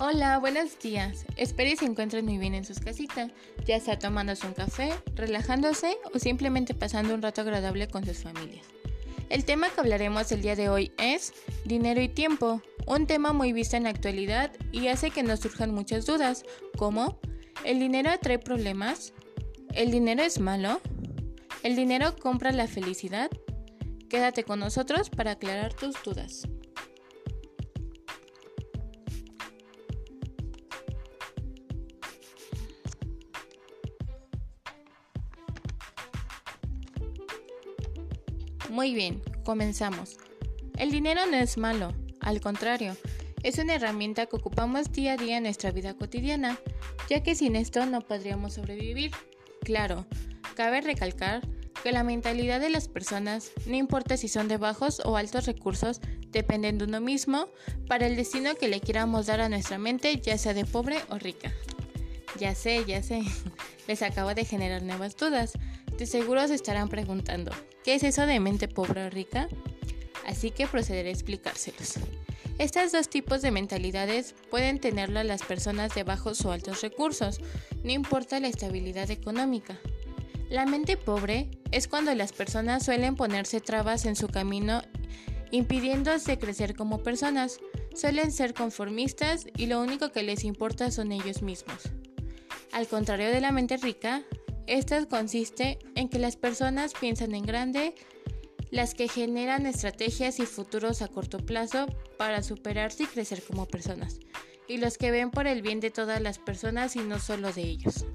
Hola, buenos días. Espero que se encuentren muy bien en sus casitas, ya sea tomándose un café, relajándose o simplemente pasando un rato agradable con sus familias. El tema que hablaremos el día de hoy es dinero y tiempo, un tema muy visto en la actualidad y hace que nos surjan muchas dudas, como ¿el dinero trae problemas? ¿El dinero es malo? ¿El dinero compra la felicidad? Quédate con nosotros para aclarar tus dudas. Muy bien, comenzamos. El dinero no es malo, al contrario, es una herramienta que ocupamos día a día en nuestra vida cotidiana, ya que sin esto no podríamos sobrevivir. Claro, cabe recalcar que la mentalidad de las personas, no importa si son de bajos o altos recursos, dependen de uno mismo para el destino que le queramos dar a nuestra mente, ya sea de pobre o rica. Ya sé, ya sé, les acabo de generar nuevas dudas. De seguro se estarán preguntando, ¿qué es eso de mente pobre o rica? Así que procederé a explicárselos. Estos dos tipos de mentalidades pueden tenerlo las personas de bajos o altos recursos, no importa la estabilidad económica. La mente pobre es cuando las personas suelen ponerse trabas en su camino impidiéndose crecer como personas, suelen ser conformistas y lo único que les importa son ellos mismos. Al contrario de la mente rica, esta consiste en que las personas piensan en grande, las que generan estrategias y futuros a corto plazo para superarse y crecer como personas, y los que ven por el bien de todas las personas y no solo de ellos.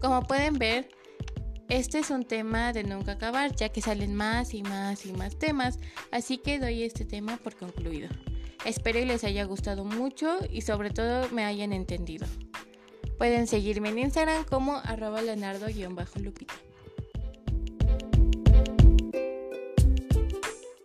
Como pueden ver, este es un tema de nunca acabar, ya que salen más y más y más temas, así que doy este tema por concluido. Espero que les haya gustado mucho y sobre todo me hayan entendido. Pueden seguirme en Instagram como arroba leonardo-lupita.